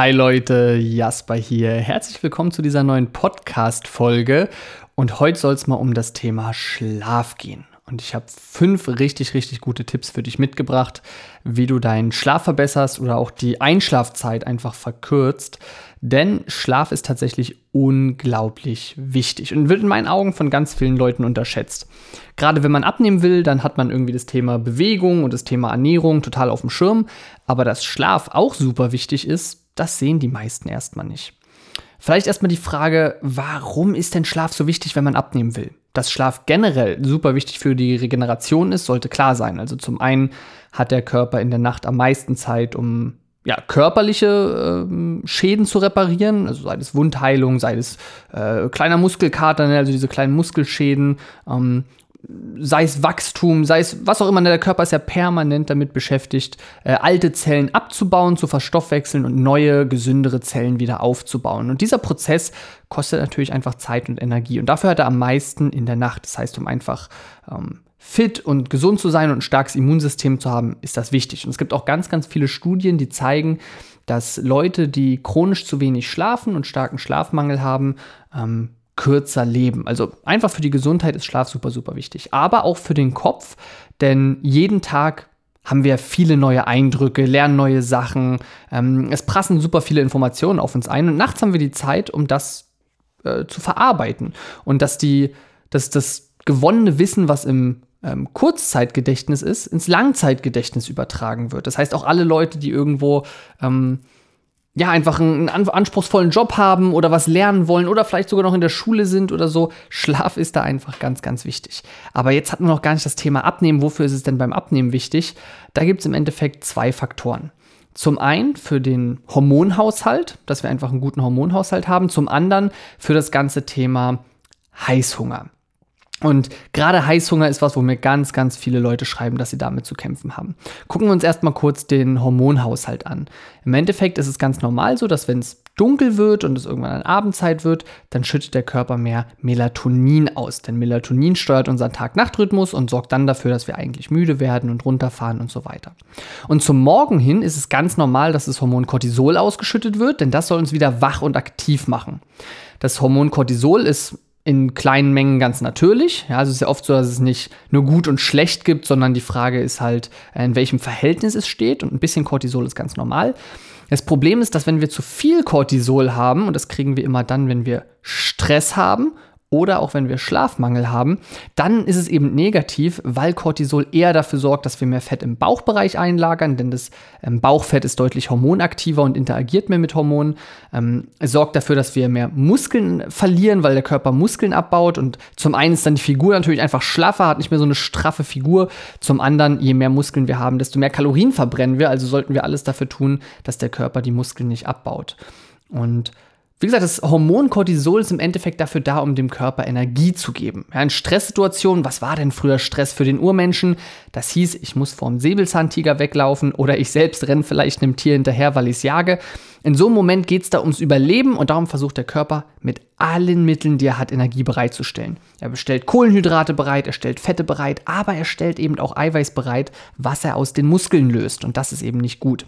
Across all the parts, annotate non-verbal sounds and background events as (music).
Hi Leute, Jasper hier. Herzlich willkommen zu dieser neuen Podcast-Folge. Und heute soll es mal um das Thema Schlaf gehen. Und ich habe fünf richtig, richtig gute Tipps für dich mitgebracht, wie du deinen Schlaf verbesserst oder auch die Einschlafzeit einfach verkürzt. Denn Schlaf ist tatsächlich unglaublich wichtig und wird in meinen Augen von ganz vielen Leuten unterschätzt. Gerade wenn man abnehmen will, dann hat man irgendwie das Thema Bewegung und das Thema Ernährung total auf dem Schirm. Aber dass Schlaf auch super wichtig ist, das sehen die meisten erstmal nicht. Vielleicht erstmal die Frage, warum ist denn Schlaf so wichtig, wenn man abnehmen will? Dass Schlaf generell super wichtig für die Regeneration ist, sollte klar sein. Also zum einen hat der Körper in der Nacht am meisten Zeit, um ja, körperliche äh, Schäden zu reparieren, also sei es Wundheilung, sei es äh, kleiner Muskelkater, ne, also diese kleinen Muskelschäden, ähm, sei es Wachstum, sei es was auch immer, ne, der Körper ist ja permanent damit beschäftigt, äh, alte Zellen abzubauen, zu verstoffwechseln und neue, gesündere Zellen wieder aufzubauen. Und dieser Prozess kostet natürlich einfach Zeit und Energie. Und dafür hat er am meisten in der Nacht. Das heißt, um einfach ähm, fit und gesund zu sein und ein starkes Immunsystem zu haben, ist das wichtig. Und es gibt auch ganz, ganz viele Studien, die zeigen, dass Leute, die chronisch zu wenig schlafen und starken Schlafmangel haben, ähm, kürzer leben. Also einfach für die Gesundheit ist Schlaf super, super wichtig. Aber auch für den Kopf, denn jeden Tag haben wir viele neue Eindrücke, lernen neue Sachen. Ähm, es prassen super viele Informationen auf uns ein und nachts haben wir die Zeit, um das äh, zu verarbeiten. Und dass die, dass das gewonnene Wissen, was im ähm, Kurzzeitgedächtnis ist, ins Langzeitgedächtnis übertragen wird. Das heißt, auch alle Leute, die irgendwo ähm, ja, einfach einen anspruchsvollen Job haben oder was lernen wollen oder vielleicht sogar noch in der Schule sind oder so. Schlaf ist da einfach ganz, ganz wichtig. Aber jetzt hatten wir noch gar nicht das Thema Abnehmen. Wofür ist es denn beim Abnehmen wichtig? Da gibt es im Endeffekt zwei Faktoren. Zum einen für den Hormonhaushalt, dass wir einfach einen guten Hormonhaushalt haben. Zum anderen für das ganze Thema Heißhunger. Und gerade Heißhunger ist was, wo mir ganz, ganz viele Leute schreiben, dass sie damit zu kämpfen haben. Gucken wir uns erstmal kurz den Hormonhaushalt an. Im Endeffekt ist es ganz normal so, dass wenn es dunkel wird und es irgendwann an Abendzeit wird, dann schüttet der Körper mehr Melatonin aus. Denn Melatonin steuert unseren Tag-Nacht-Rhythmus und sorgt dann dafür, dass wir eigentlich müde werden und runterfahren und so weiter. Und zum Morgen hin ist es ganz normal, dass das Hormon Cortisol ausgeschüttet wird, denn das soll uns wieder wach und aktiv machen. Das Hormon Cortisol ist in kleinen Mengen ganz natürlich. Ja, also es ist ja oft so, dass es nicht nur gut und schlecht gibt, sondern die Frage ist halt, äh, in welchem Verhältnis es steht. Und ein bisschen Cortisol ist ganz normal. Das Problem ist, dass wenn wir zu viel Cortisol haben, und das kriegen wir immer dann, wenn wir Stress haben oder auch wenn wir Schlafmangel haben, dann ist es eben negativ, weil Cortisol eher dafür sorgt, dass wir mehr Fett im Bauchbereich einlagern, denn das ähm, Bauchfett ist deutlich hormonaktiver und interagiert mehr mit Hormonen. Ähm, es sorgt dafür, dass wir mehr Muskeln verlieren, weil der Körper Muskeln abbaut und zum einen ist dann die Figur natürlich einfach schlaffer, hat nicht mehr so eine straffe Figur. Zum anderen, je mehr Muskeln wir haben, desto mehr Kalorien verbrennen wir, also sollten wir alles dafür tun, dass der Körper die Muskeln nicht abbaut. Und wie gesagt, das Hormon Cortisol ist im Endeffekt dafür da, um dem Körper Energie zu geben. Ja, in Stresssituationen, was war denn früher Stress für den Urmenschen? Das hieß, ich muss vorm Säbelzahntiger weglaufen oder ich selbst renne vielleicht einem Tier hinterher, weil ich es jage. In so einem Moment geht es da ums Überleben und darum versucht der Körper mit allen Mitteln, die er hat, Energie bereitzustellen. Er bestellt Kohlenhydrate bereit, er stellt Fette bereit, aber er stellt eben auch Eiweiß bereit, was er aus den Muskeln löst. Und das ist eben nicht gut.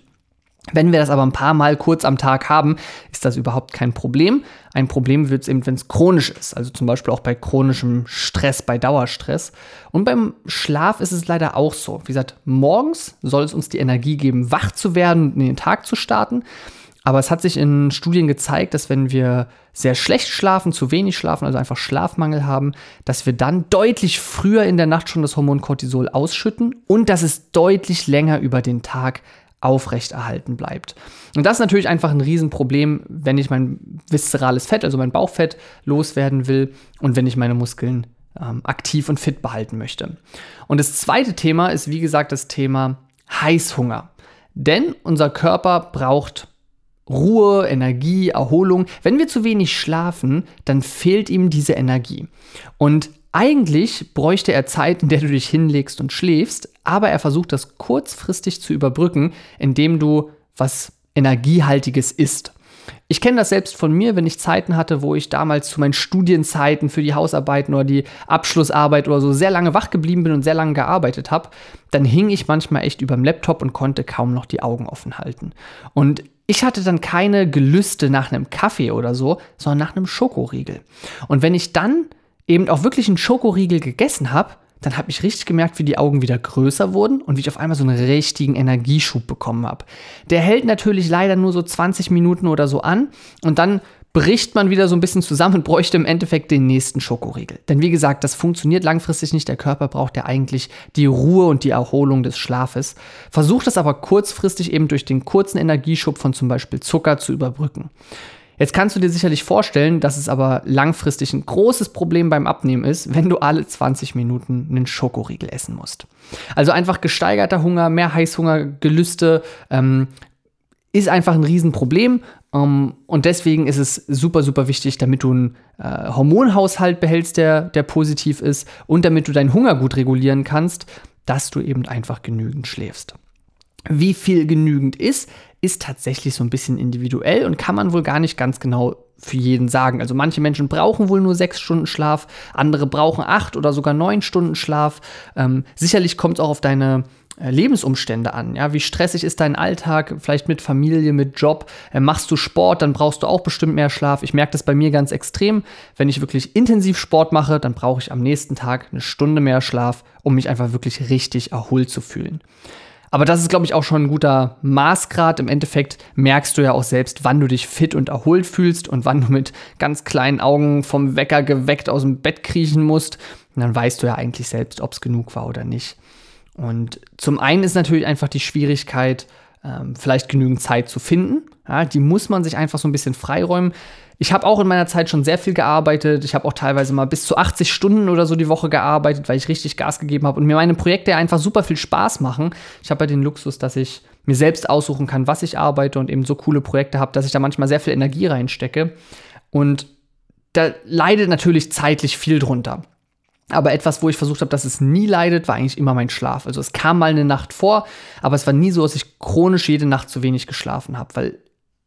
Wenn wir das aber ein paar Mal kurz am Tag haben, ist das überhaupt kein Problem. Ein Problem wird es eben, wenn es chronisch ist. Also zum Beispiel auch bei chronischem Stress, bei Dauerstress. Und beim Schlaf ist es leider auch so. Wie gesagt, morgens soll es uns die Energie geben, wach zu werden und in den Tag zu starten. Aber es hat sich in Studien gezeigt, dass wenn wir sehr schlecht schlafen, zu wenig schlafen, also einfach Schlafmangel haben, dass wir dann deutlich früher in der Nacht schon das Hormon Cortisol ausschütten und dass es deutlich länger über den Tag aufrechterhalten bleibt. Und das ist natürlich einfach ein Riesenproblem, wenn ich mein viszerales Fett, also mein Bauchfett, loswerden will und wenn ich meine Muskeln ähm, aktiv und fit behalten möchte. Und das zweite Thema ist, wie gesagt, das Thema Heißhunger. Denn unser Körper braucht Ruhe, Energie, Erholung. Wenn wir zu wenig schlafen, dann fehlt ihm diese Energie. Und eigentlich bräuchte er Zeit, in der du dich hinlegst und schläfst, aber er versucht das kurzfristig zu überbrücken, indem du was Energiehaltiges isst. Ich kenne das selbst von mir, wenn ich Zeiten hatte, wo ich damals zu meinen Studienzeiten für die Hausarbeiten oder die Abschlussarbeit oder so sehr lange wach geblieben bin und sehr lange gearbeitet habe, dann hing ich manchmal echt über dem Laptop und konnte kaum noch die Augen offen halten. Und Ich hatte dann keine Gelüste nach einem Kaffee oder so, sondern nach einem Schokoriegel. Und wenn ich dann eben auch wirklich einen Schokoriegel gegessen habe, dann habe ich richtig gemerkt, wie die Augen wieder größer wurden und wie ich auf einmal so einen richtigen Energieschub bekommen habe. Der hält natürlich leider nur so 20 Minuten oder so an und dann bricht man wieder so ein bisschen zusammen und bräuchte im Endeffekt den nächsten Schokoriegel. Denn wie gesagt, das funktioniert langfristig nicht. Der Körper braucht ja eigentlich die Ruhe und die Erholung des Schlafes. Versucht das aber kurzfristig eben durch den kurzen Energieschub von zum Beispiel Zucker zu überbrücken. Jetzt kannst du dir sicherlich vorstellen, dass es aber langfristig ein großes Problem beim Abnehmen ist, wenn du alle 20 Minuten einen Schokoriegel essen musst. Also einfach gesteigerter Hunger, mehr Heißhunger, Gelüste, ähm, ist einfach ein Riesenproblem. Um, ähm, und deswegen ist es super, super wichtig, damit du einen äh, Hormonhaushalt behältst, der, der positiv ist und damit du deinen Hunger gut regulieren kannst, dass du eben einfach genügend schläfst. Wie viel genügend ist, ist tatsächlich so ein bisschen individuell und kann man wohl gar nicht ganz genau für jeden sagen. Also manche Menschen brauchen wohl nur sechs Stunden Schlaf, andere brauchen acht oder sogar neun Stunden Schlaf. Ähm, sicherlich kommt es auch auf deine äh, Lebensumstände an. Ja, wie stressig ist dein Alltag, vielleicht mit Familie, mit Job? Äh, machst du Sport, dann brauchst du auch bestimmt mehr Schlaf. Ich merke das bei mir ganz extrem. Wenn ich wirklich intensiv Sport mache, dann brauche ich am nächsten Tag eine Stunde mehr Schlaf, um mich einfach wirklich richtig erholt zu fühlen. Aber das ist, glaube ich, auch schon ein guter Maßgrad. Im Endeffekt merkst du ja auch selbst, wann du dich fit und erholt fühlst und wann du mit ganz kleinen Augen vom Wecker geweckt aus dem Bett kriechen musst. Und dann weißt du ja eigentlich selbst, ob es genug war oder nicht. Und zum einen ist natürlich einfach die Schwierigkeit, ähm, vielleicht genügend Zeit zu finden. Ja, die muss man sich einfach so ein bisschen freiräumen. Ich habe auch in meiner Zeit schon sehr viel gearbeitet. Ich habe auch teilweise mal bis zu 80 Stunden oder so die Woche gearbeitet, weil ich richtig Gas gegeben habe und mir meine Projekte einfach super viel Spaß machen. Ich habe ja den Luxus, dass ich mir selbst aussuchen kann, was ich arbeite und eben so coole Projekte habe, dass ich da manchmal sehr viel Energie reinstecke. Und da leidet natürlich zeitlich viel drunter. Aber etwas, wo ich versucht habe, dass es nie leidet, war eigentlich immer mein Schlaf. Also es kam mal eine Nacht vor, aber es war nie so, dass ich chronisch jede Nacht zu wenig geschlafen habe, weil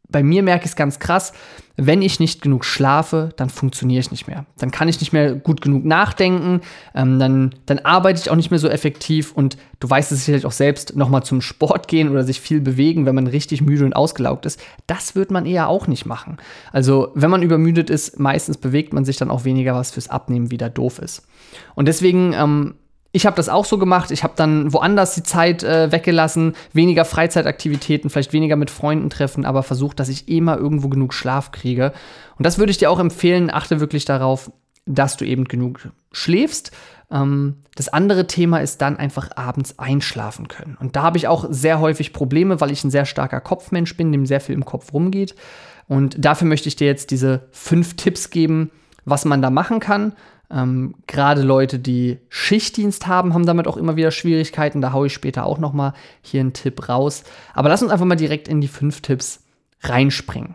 bei mir merke ich es ganz krass, wenn ich nicht genug schlafe, dann funktioniere ich nicht mehr. Dann kann ich nicht mehr gut genug nachdenken, ähm, dann, dann arbeite ich auch nicht mehr so effektiv und du weißt es sicherlich auch selbst, nochmal zum Sport gehen oder sich viel bewegen, wenn man richtig müde und ausgelaugt ist, das wird man eher auch nicht machen. Also wenn man übermüdet ist, meistens bewegt man sich dann auch weniger, was fürs Abnehmen wieder doof ist. Und deswegen ähm, ich habe das auch so gemacht. Ich habe dann woanders die Zeit äh, weggelassen, weniger Freizeitaktivitäten, vielleicht weniger mit Freunden treffen, aber versucht, dass ich immer irgendwo genug Schlaf kriege. Und das würde ich dir auch empfehlen. Achte wirklich darauf, dass du eben genug schläfst. Ähm, das andere Thema ist dann einfach abends einschlafen können. Und da habe ich auch sehr häufig Probleme, weil ich ein sehr starker Kopfmensch bin, dem sehr viel im Kopf rumgeht. Und dafür möchte ich dir jetzt diese fünf Tipps geben, was man da machen kann. Ähm, Gerade Leute, die Schichtdienst haben, haben damit auch immer wieder Schwierigkeiten. Da haue ich später auch noch mal hier einen Tipp raus. Aber lass uns einfach mal direkt in die fünf Tipps reinspringen.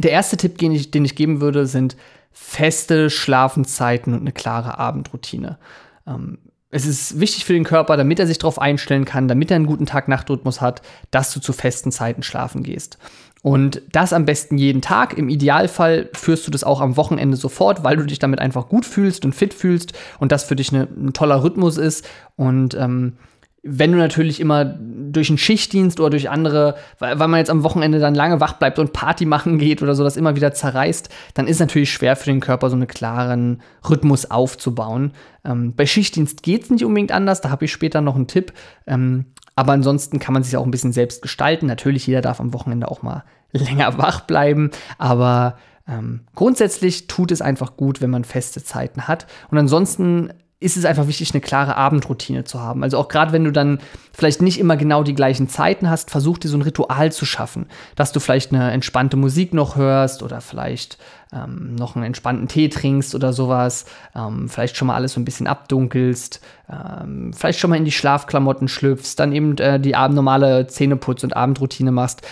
Der erste Tipp, den ich, den ich geben würde, sind feste Schlafenszeiten und eine klare Abendroutine. Ähm, es ist wichtig für den Körper, damit er sich darauf einstellen kann, damit er einen guten Tag-Nacht-Rhythmus hat, dass du zu festen Zeiten schlafen gehst. Und das am besten jeden Tag. Im Idealfall führst du das auch am Wochenende sofort, weil du dich damit einfach gut fühlst und fit fühlst und das für dich eine, ein toller Rhythmus ist. Und ähm, wenn du natürlich immer durch einen Schichtdienst oder durch andere, weil, weil man jetzt am Wochenende dann lange wach bleibt und Party machen geht oder so, das immer wieder zerreißt, dann ist natürlich schwer für den Körper, so einen klaren Rhythmus aufzubauen. Ähm, bei Schichtdienst geht es nicht unbedingt anders, da habe ich später noch einen Tipp. Ähm, aber ansonsten kann man sich auch ein bisschen selbst gestalten. Natürlich, jeder darf am Wochenende auch mal (laughs) länger wach bleiben, aber ähm, grundsätzlich tut es einfach gut, wenn man feste Zeiten hat. Und ansonsten ist es einfach wichtig, eine klare Abendroutine zu haben. Also auch gerade wenn du dann vielleicht nicht immer genau die gleichen Zeiten hast, versuch dir so ein Ritual zu schaffen, dass du vielleicht eine entspannte Musik noch hörst oder vielleicht ähm, noch einen entspannten Tee trinkst oder sowas, ähm, vielleicht schon mal alles so ein bisschen abdunkelst, ähm, vielleicht schon mal in die Schlafklamotten schlüpfst, dann eben äh, die normale Zähneputz- und Abendroutine machst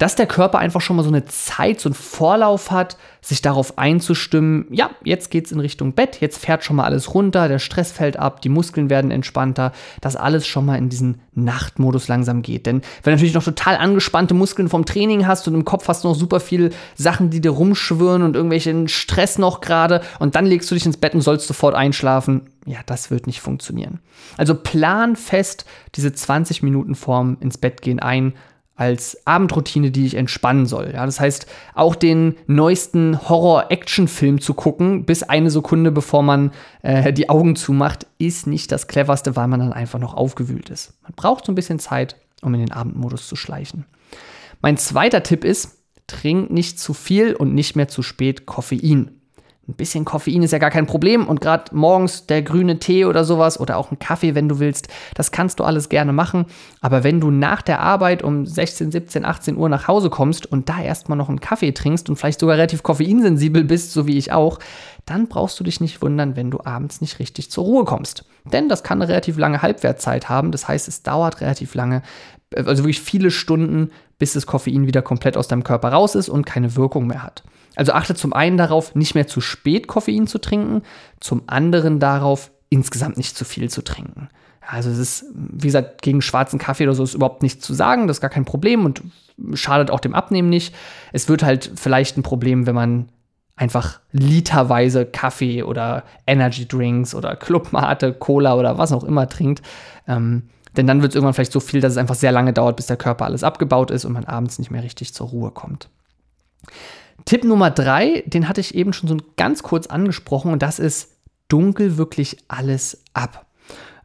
dass der Körper einfach schon mal so eine Zeit, so einen Vorlauf hat, sich darauf einzustimmen, ja, jetzt geht's in Richtung Bett, jetzt fährt schon mal alles runter, der Stress fällt ab, die Muskeln werden entspannter, dass alles schon mal in diesen Nachtmodus langsam geht. Denn wenn du natürlich noch total angespannte Muskeln vom Training hast und im Kopf hast du noch super viele Sachen, die dir rumschwirren und irgendwelchen Stress noch gerade und dann legst du dich ins Bett und sollst sofort einschlafen, ja, das wird nicht funktionieren. Also plan fest diese 20 Minuten vorm ins Bett gehen ein als Abendroutine, die ich entspannen soll. Ja, das heißt, auch den neuesten Horror-Action-Film zu gucken, bis eine Sekunde bevor man äh, die Augen zumacht, ist nicht das cleverste, weil man dann einfach noch aufgewühlt ist. Man braucht so ein bisschen Zeit, um in den Abendmodus zu schleichen. Mein zweiter Tipp ist, trink nicht zu viel und nicht mehr zu spät Koffein. Ein bisschen Koffein ist ja gar kein Problem und gerade morgens der grüne Tee oder sowas oder auch ein Kaffee, wenn du willst, das kannst du alles gerne machen. Aber wenn du nach der Arbeit um 16, 17, 18 Uhr nach Hause kommst und da erstmal noch einen Kaffee trinkst und vielleicht sogar relativ koffeinsensibel bist, so wie ich auch, dann brauchst du dich nicht wundern, wenn du abends nicht richtig zur Ruhe kommst. Denn das kann eine relativ lange Halbwertzeit haben. Das heißt, es dauert relativ lange, also wirklich viele Stunden, bis das Koffein wieder komplett aus deinem Körper raus ist und keine Wirkung mehr hat. Also achte zum einen darauf, nicht mehr zu spät Koffein zu trinken, zum anderen darauf, insgesamt nicht zu viel zu trinken. Also es ist, wie gesagt, gegen schwarzen Kaffee oder so ist überhaupt nichts zu sagen, das ist gar kein Problem und schadet auch dem Abnehmen nicht. Es wird halt vielleicht ein Problem, wenn man einfach literweise Kaffee oder Energy Drinks oder Clubmate, Cola oder was auch immer trinkt. Ähm, denn dann wird es irgendwann vielleicht so viel, dass es einfach sehr lange dauert, bis der Körper alles abgebaut ist und man abends nicht mehr richtig zur Ruhe kommt. Tipp Nummer drei, den hatte ich eben schon so ganz kurz angesprochen und das ist dunkel wirklich alles ab.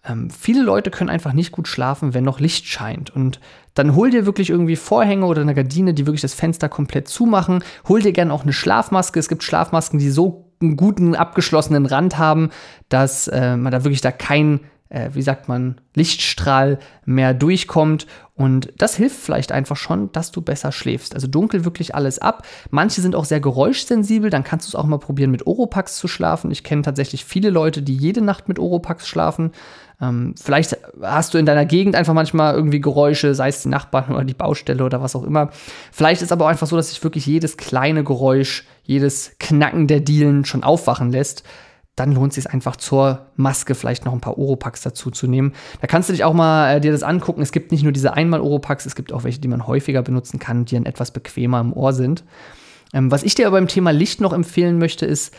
Ähm, viele Leute können einfach nicht gut schlafen, wenn noch Licht scheint. Und dann hol dir wirklich irgendwie Vorhänge oder eine Gardine, die wirklich das Fenster komplett zumachen. Hol dir gerne auch eine Schlafmaske. Es gibt Schlafmasken, die so einen guten abgeschlossenen Rand haben, dass äh, man da wirklich da kein äh, wie sagt man, Lichtstrahl mehr durchkommt. Und das hilft vielleicht einfach schon, dass du besser schläfst. Also dunkel wirklich alles ab. Manche sind auch sehr geräuschsensibel, dann kannst du es auch mal probieren, mit Oropax zu schlafen. Ich kenne tatsächlich viele Leute, die jede Nacht mit Oropax schlafen. Ähm, vielleicht hast du in deiner Gegend einfach manchmal irgendwie Geräusche, sei es die Nachbarn oder die Baustelle oder was auch immer. Vielleicht ist aber auch einfach so, dass sich wirklich jedes kleine Geräusch, jedes Knacken der Dielen schon aufwachen lässt dann lohnt es sich einfach zur Maske vielleicht noch ein paar Oropax dazu zu nehmen. Da kannst du dich auch mal äh, dir das angucken. Es gibt nicht nur diese einmal Oropax, es gibt auch welche, die man häufiger benutzen kann, die dann etwas bequemer im Ohr sind. Ähm, was ich dir aber beim Thema Licht noch empfehlen möchte, ist,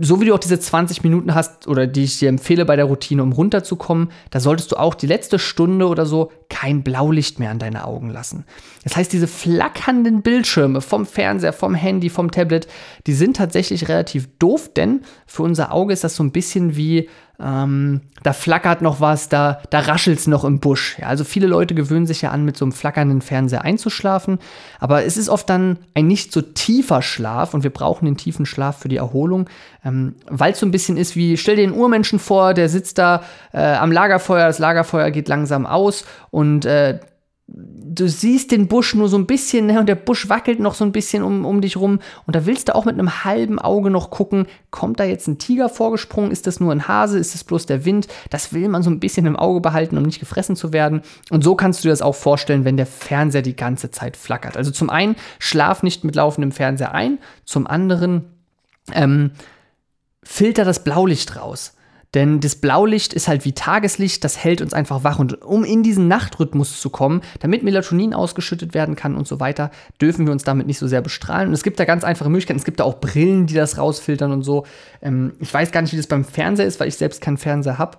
so wie du auch diese 20 Minuten hast oder die ich dir empfehle bei der Routine, um runterzukommen, da solltest du auch die letzte Stunde oder so kein Blaulicht mehr an deine Augen lassen. Das heißt, diese flackernden Bildschirme vom Fernseher, vom Handy, vom Tablet, die sind tatsächlich relativ doof, denn für unser Auge ist das so ein bisschen wie ähm, da flackert noch was, da, da raschelt es noch im Busch. Ja, also viele Leute gewöhnen sich ja an, mit so einem flackernden Fernseher einzuschlafen. Aber es ist oft dann ein nicht so tiefer Schlaf und wir brauchen den tiefen Schlaf für die Erholung, ähm, weil es so ein bisschen ist wie, stell dir einen Urmenschen vor, der sitzt da äh, am Lagerfeuer, das Lagerfeuer geht langsam aus und äh, du siehst den Busch nur so ein bisschen ne, und der Busch wackelt noch so ein bisschen um, um dich rum und da willst du auch mit einem halben Auge noch gucken, kommt da jetzt ein Tiger vorgesprungen, ist das nur ein Hase, ist das bloß der Wind? Das will man so ein bisschen im Auge behalten, um nicht gefressen zu werden und so kannst du dir das auch vorstellen, wenn der Fernseher die ganze Zeit flackert. Also zum einen, schlaf nicht mit laufendem Fernseher ein, zum anderen, ähm, filter das Blaulicht raus. Denn das Blaulicht ist halt wie Tageslicht, das hält uns einfach wach. Und um in diesen Nachtrhythmus zu kommen, damit Melatonin ausgeschüttet werden kann und so weiter, dürfen wir uns damit nicht so sehr bestrahlen. Und es gibt da ganz einfache Möglichkeiten. Es gibt da auch Brillen, die das rausfiltern und so. Ähm, ich weiß gar nicht, wie das beim Fernseher ist, weil ich selbst keinen Fernseher habe.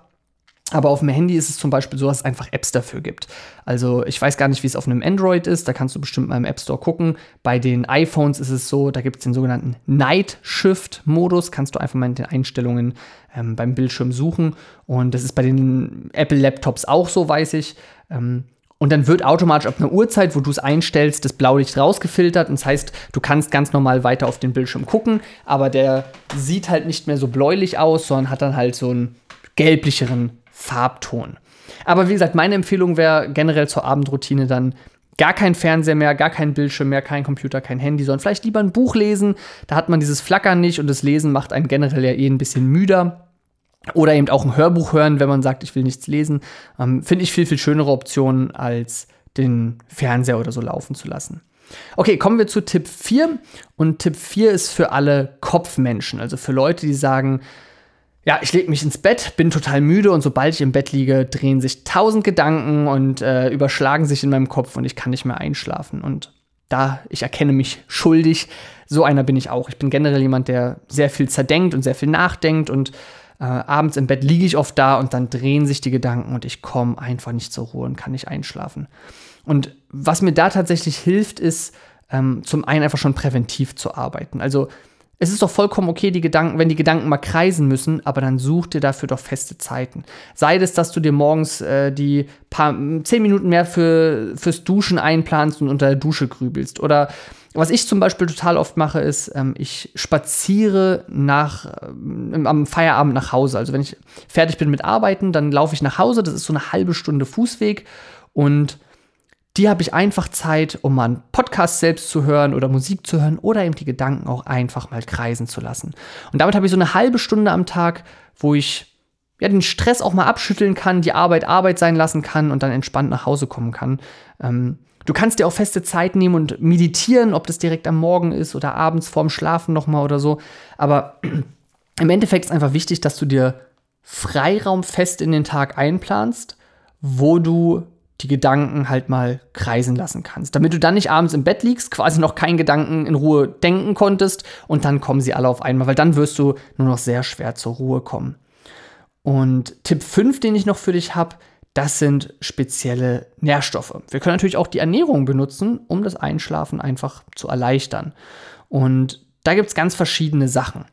Aber auf dem Handy ist es zum Beispiel so, dass es einfach Apps dafür gibt. Also ich weiß gar nicht, wie es auf einem Android ist, da kannst du bestimmt mal im App Store gucken. Bei den iPhones ist es so, da gibt es den sogenannten Night Shift-Modus, kannst du einfach mal in den Einstellungen ähm, beim Bildschirm suchen. Und das ist bei den Apple-Laptops auch so, weiß ich. Ähm, und dann wird automatisch ab einer Uhrzeit, wo du es einstellst, das Blaulicht rausgefiltert. Und das heißt, du kannst ganz normal weiter auf den Bildschirm gucken, aber der sieht halt nicht mehr so bläulich aus, sondern hat dann halt so einen gelblicheren Farbton. Aber wie gesagt, meine Empfehlung wäre generell zur Abendroutine dann gar kein Fernseher mehr, gar kein Bildschirm mehr, kein Computer, kein Handy, sondern vielleicht lieber ein Buch lesen. Da hat man dieses Flackern nicht und das Lesen macht einen generell ja eh ein bisschen müder. Oder eben auch ein Hörbuch hören, wenn man sagt, ich will nichts lesen. Ähm, Finde ich viel, viel schönere Optionen, als den Fernseher oder so laufen zu lassen. Okay, kommen wir zu Tipp 4. Und Tipp 4 ist für alle Kopfmenschen, also für Leute, die sagen, ja, ich lege mich ins Bett, bin total müde und sobald ich im Bett liege, drehen sich tausend Gedanken und äh, überschlagen sich in meinem Kopf und ich kann nicht mehr einschlafen. Und da, ich erkenne mich schuldig, so einer bin ich auch. Ich bin generell jemand, der sehr viel zerdenkt und sehr viel nachdenkt und äh, abends im Bett liege ich oft da und dann drehen sich die Gedanken und ich komme einfach nicht zur Ruhe und kann nicht einschlafen. Und was mir da tatsächlich hilft, ist ähm, zum einen einfach schon präventiv zu arbeiten. Also es ist doch vollkommen okay, die Gedanken, wenn die Gedanken mal kreisen müssen, aber dann such dir dafür doch feste Zeiten. Sei es, dass du dir morgens äh, die paar zehn Minuten mehr für, fürs Duschen einplanst und unter der Dusche grübelst. Oder was ich zum Beispiel total oft mache, ist, ähm, ich spaziere nach, ähm, am Feierabend nach Hause. Also wenn ich fertig bin mit Arbeiten, dann laufe ich nach Hause. Das ist so eine halbe Stunde Fußweg und die habe ich einfach Zeit, um mal einen Podcast selbst zu hören oder Musik zu hören oder eben die Gedanken auch einfach mal kreisen zu lassen. Und damit habe ich so eine halbe Stunde am Tag, wo ich ja, den Stress auch mal abschütteln kann, die Arbeit Arbeit sein lassen kann und dann entspannt nach Hause kommen kann. Ähm, du kannst dir auch feste Zeit nehmen und meditieren, ob das direkt am Morgen ist oder abends vorm Schlafen nochmal oder so. Aber (clears throat) im Endeffekt ist einfach wichtig, dass du dir Freiraum fest in den Tag einplanst, wo du die Gedanken halt mal kreisen lassen kannst. Damit du dann nicht abends im Bett liegst, quasi noch keinen Gedanken in Ruhe denken konntest und dann kommen sie alle auf einmal, weil dann wirst du nur noch sehr schwer zur Ruhe kommen. Und Tipp 5, den ich noch für dich habe, das sind spezielle Nährstoffe. Wir können natürlich auch die Ernährung benutzen, um das Einschlafen einfach zu erleichtern. Und da gibt es ganz verschiedene Sachen.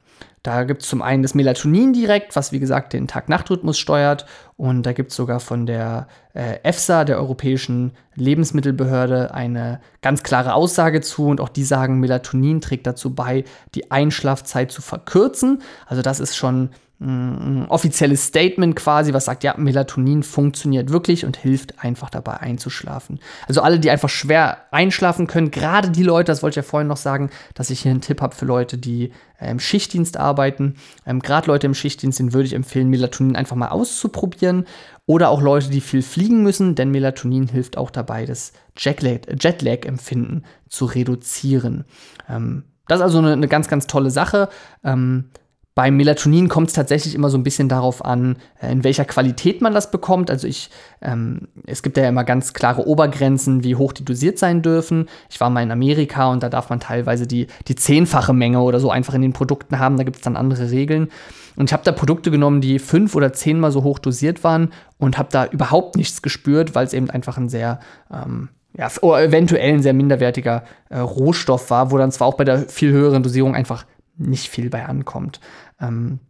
Da gibt es zum einen das Melatonin direkt, was wie gesagt den Tag-Nacht-Rhythmus steuert. Und da gibt es sogar von der äh, EFSA, der Europäischen Lebensmittelbehörde, eine ganz klare Aussage zu. Und auch die sagen, Melatonin trägt dazu bei, die Einschlafzeit zu verkürzen. Also das ist schon offizielles Statement quasi, was sagt, ja, Melatonin funktioniert wirklich und hilft einfach dabei einzuschlafen. Also alle, die einfach schwer einschlafen können, gerade die Leute, das wollte ich ja vorhin noch sagen, dass ich hier einen Tipp habe für Leute, die im Schichtdienst arbeiten. Ähm, gerade Leute im Schichtdienst, denen würde ich empfehlen, Melatonin einfach mal auszuprobieren. Oder auch Leute, die viel fliegen müssen, denn Melatonin hilft auch dabei, das Jetlag-Empfinden zu reduzieren. Ähm, das ist also eine, eine, ganz, ganz tolle Sache. Ähm, beim Melatonin kommt es tatsächlich immer so ein bisschen darauf an, äh, in welcher Qualität man das bekommt. Also ich, ähm, es gibt ja immer ganz klare Obergrenzen, wie hoch die dosiert sein dürfen. Ich war mal in Amerika und da darf man teilweise die, die zehnfache Menge oder so einfach in den Produkten haben. Da gibt es dann andere Regeln. Und ich habe da Produkte genommen, die fünf oder zehnmal so hoch dosiert waren und habe da überhaupt nichts gespürt, weil es eben einfach ein sehr ähm, ja, eventuell ein sehr minderwertiger äh, Rohstoff war, wo dann zwar auch bei der viel höheren Dosierung einfach nicht viel bei ankommt. Ähm,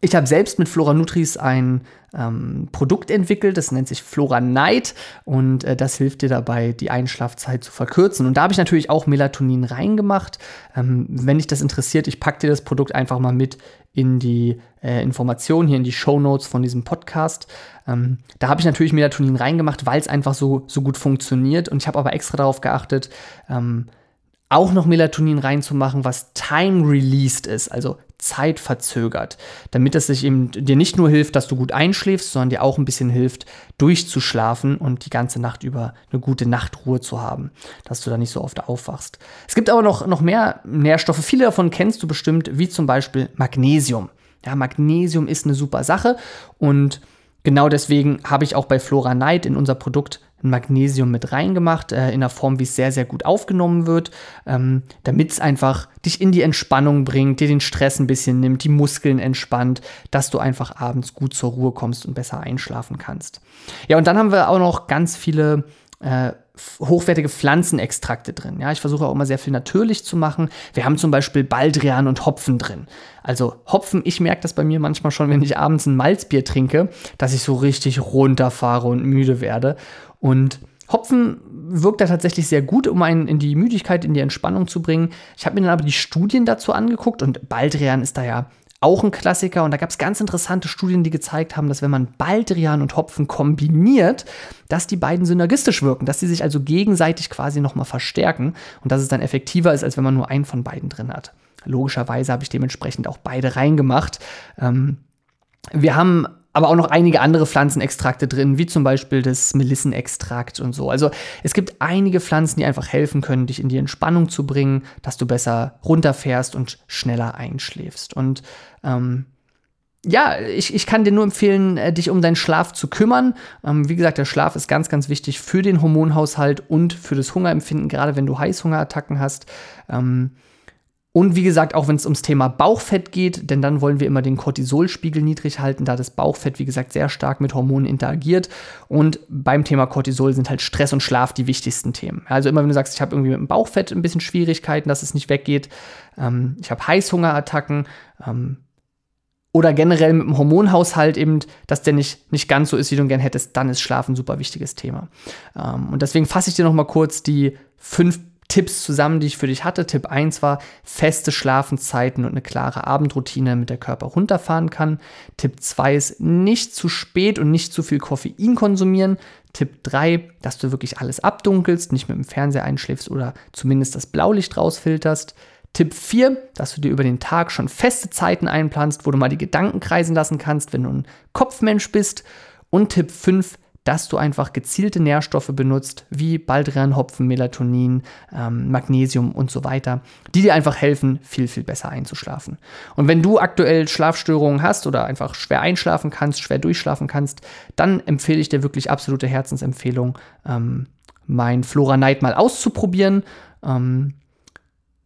ich habe selbst mit Flora Nutris ein ähm, Produkt entwickelt, das nennt sich Flora Night und äh, das hilft dir dabei, die Einschlafzeit zu verkürzen. Und da habe ich natürlich auch Melatonin reingemacht. Ähm, wenn dich das interessiert, ich packe dir das Produkt einfach mal mit in die äh, Informationen hier in die Show Notes von diesem Podcast. Ähm, da habe ich natürlich Melatonin reingemacht, weil es einfach so, so gut funktioniert. Und ich habe aber extra darauf geachtet, ähm, auch noch Melatonin reinzumachen, was time-released ist, also zeitverzögert, damit es sich eben dir nicht nur hilft, dass du gut einschläfst, sondern dir auch ein bisschen hilft, durchzuschlafen und die ganze Nacht über eine gute Nachtruhe zu haben, dass du da nicht so oft aufwachst. Es gibt aber noch, noch mehr Nährstoffe, viele davon kennst du bestimmt, wie zum Beispiel Magnesium. Ja, Magnesium ist eine super Sache und genau deswegen habe ich auch bei Flora Night in unser Produkt Magnesium mit reingemacht, äh, in einer Form, wie es sehr, sehr gut aufgenommen wird, ähm, damit es einfach dich in die Entspannung bringt, dir den Stress ein bisschen nimmt, die Muskeln entspannt, dass du einfach abends gut zur Ruhe kommst und besser einschlafen kannst. Ja, und dann haben wir auch noch ganz viele äh, hochwertige Pflanzenextrakte drin. Ja, ich versuche auch immer sehr viel natürlich zu machen. Wir haben zum Beispiel Baldrian und Hopfen drin. Also Hopfen, ich merke das bei mir manchmal schon, wenn ich abends ein Malzbier trinke, dass ich so richtig runterfahre und müde werde. Und Hopfen wirkt da tatsächlich sehr gut, um einen in die Müdigkeit, in die Entspannung zu bringen. Ich habe mir dann aber die Studien dazu angeguckt und Baldrian ist da ja auch ein Klassiker. Und da gab es ganz interessante Studien, die gezeigt haben, dass wenn man Baldrian und Hopfen kombiniert, dass die beiden synergistisch wirken, dass sie sich also gegenseitig quasi nochmal verstärken und dass es dann effektiver ist, als wenn man nur einen von beiden drin hat. Logischerweise habe ich dementsprechend auch beide reingemacht. Ähm, wir haben aber auch noch einige andere Pflanzenextrakte drin, wie zum Beispiel das Melissenextrakt und so. Also es gibt einige Pflanzen, die einfach helfen können, dich in die Entspannung zu bringen, dass du besser runterfährst und schneller einschläfst. Und ähm, ja, ich, ich kann dir nur empfehlen, äh, dich um deinen Schlaf zu kümmern. Ähm, wie gesagt, der Schlaf ist ganz, ganz wichtig für den Hormonhaushalt und für das Hungerempfinden, gerade wenn du Heißhungerattacken hast. Ähm, Und wie gesagt, auch wenn es ums Thema Bauchfett geht, denn dann wollen wir immer den Cortisolspiegel niedrig halten, da das Bauchfett, wie gesagt, sehr stark mit Hormonen interagiert. Und beim Thema Cortisol sind halt Stress und Schlaf die wichtigsten Themen. Also immer wenn du sagst, ich habe irgendwie mit dem Bauchfett ein bisschen Schwierigkeiten, dass es nicht weggeht, ähm, ich habe Heißhungerattacken, ähm, oder generell mit dem Hormonhaushalt eben, dass der nicht, nicht ganz so ist, wie du gern hättest, dann ist Schlafen ein super wichtiges Thema. Ähm, und deswegen fasse ich dir noch mal kurz die fünf Tipps zusammen, die ich für dich hatte. Tipp 1 war feste Schlafenszeiten und eine klare Abendroutine, damit der Körper runterfahren kann. Tipp 2 ist nicht zu spät und nicht zu viel Koffein konsumieren. Tipp 3, dass du wirklich alles abdunkelst, nicht mit dem Fernseher einschläfst oder zumindest das Blaulicht rausfilterst. Tipp 4, dass du dir über den Tag schon feste Zeiten einplanst, wo du mal die Gedanken kreisen lassen kannst, wenn du ein Kopfmensch bist. Und Tipp 5, dass du einfach gezielte Nährstoffe benutzt, wie Baldrian, Hopfen, Melatonin, ähm, Magnesium und so weiter, die dir einfach helfen, viel, viel besser einzuschlafen. Und wenn du aktuell Schlafstörungen hast oder einfach schwer einschlafen kannst, schwer durchschlafen kannst, dann empfehle ich dir wirklich absolute Herzensempfehlung, ähm, mein Flora Night mal auszuprobieren. Ähm,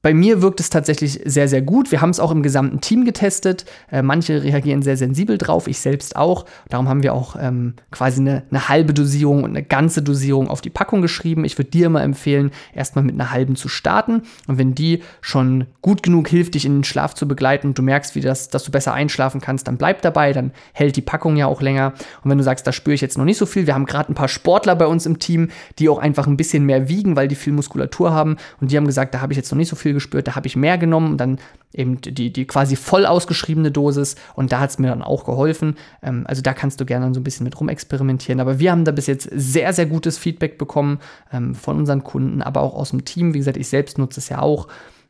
bei mir wirkt es tatsächlich sehr, sehr gut. Wir haben es auch im gesamten Team getestet. Äh, manche reagieren sehr sensibel drauf, ich selbst auch. Darum haben wir auch ähm, quasi eine, eine, halbe Dosierung und eine ganze Dosierung auf die Packung geschrieben. Ich würde dir immer empfehlen, erstmal mit einer halben zu starten. Und wenn die schon gut genug hilft, dich in den Schlaf zu begleiten und du merkst, wie das, dass du besser einschlafen kannst, dann bleib dabei. Dann hält die Packung ja auch länger. Und wenn du sagst, da spüre ich jetzt noch nicht so viel, wir haben gerade ein paar Sportler bei uns im Team, die auch einfach ein bisschen mehr wiegen, weil die viel Muskulatur haben. Und die haben gesagt, da habe ich jetzt noch nicht so viel gespürt, da habe ich mehr genommen dann eben die, die quasi voll ausgeschriebene Dosis und da hat es mir dann auch geholfen. Ähm, also da kannst du gerne so ein bisschen mit rumexperimentieren. Aber wir haben da bis jetzt sehr, sehr gutes Feedback bekommen ähm, von unseren Kunden, aber auch aus dem Team. Wie gesagt, ich selbst nutze es ja auch.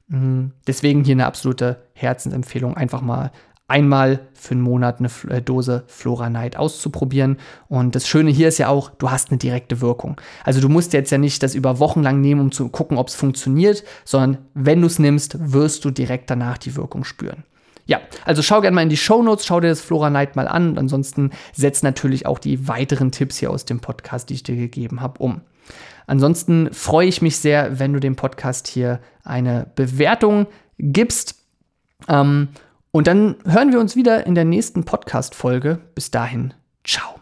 Mhm. Deswegen hier eine absolute Herzensempfehlung, einfach mal einmal für einen Monat eine äh, Dose Flora Night auszuprobieren. Und das Schöne hier ist ja auch, du hast eine direkte Wirkung. Also du musst jetzt ja nicht das über Wochen lang nehmen, um zu gucken, ob es funktioniert, sondern wenn du es nimmst, wirst du direkt danach die Wirkung spüren. Ja, also schau gerne mal in die Show Notes, schau dir das Flora Night mal an und ansonsten setz natürlich auch die weiteren Tipps hier aus dem Podcast, die ich dir gegeben habe, um. Ansonsten freue ich mich sehr, wenn du dem Podcast hier eine Bewertung gibst. Ähm, und dann hören wir uns wieder in der nächsten Podcast-Folge. Bis dahin, ciao.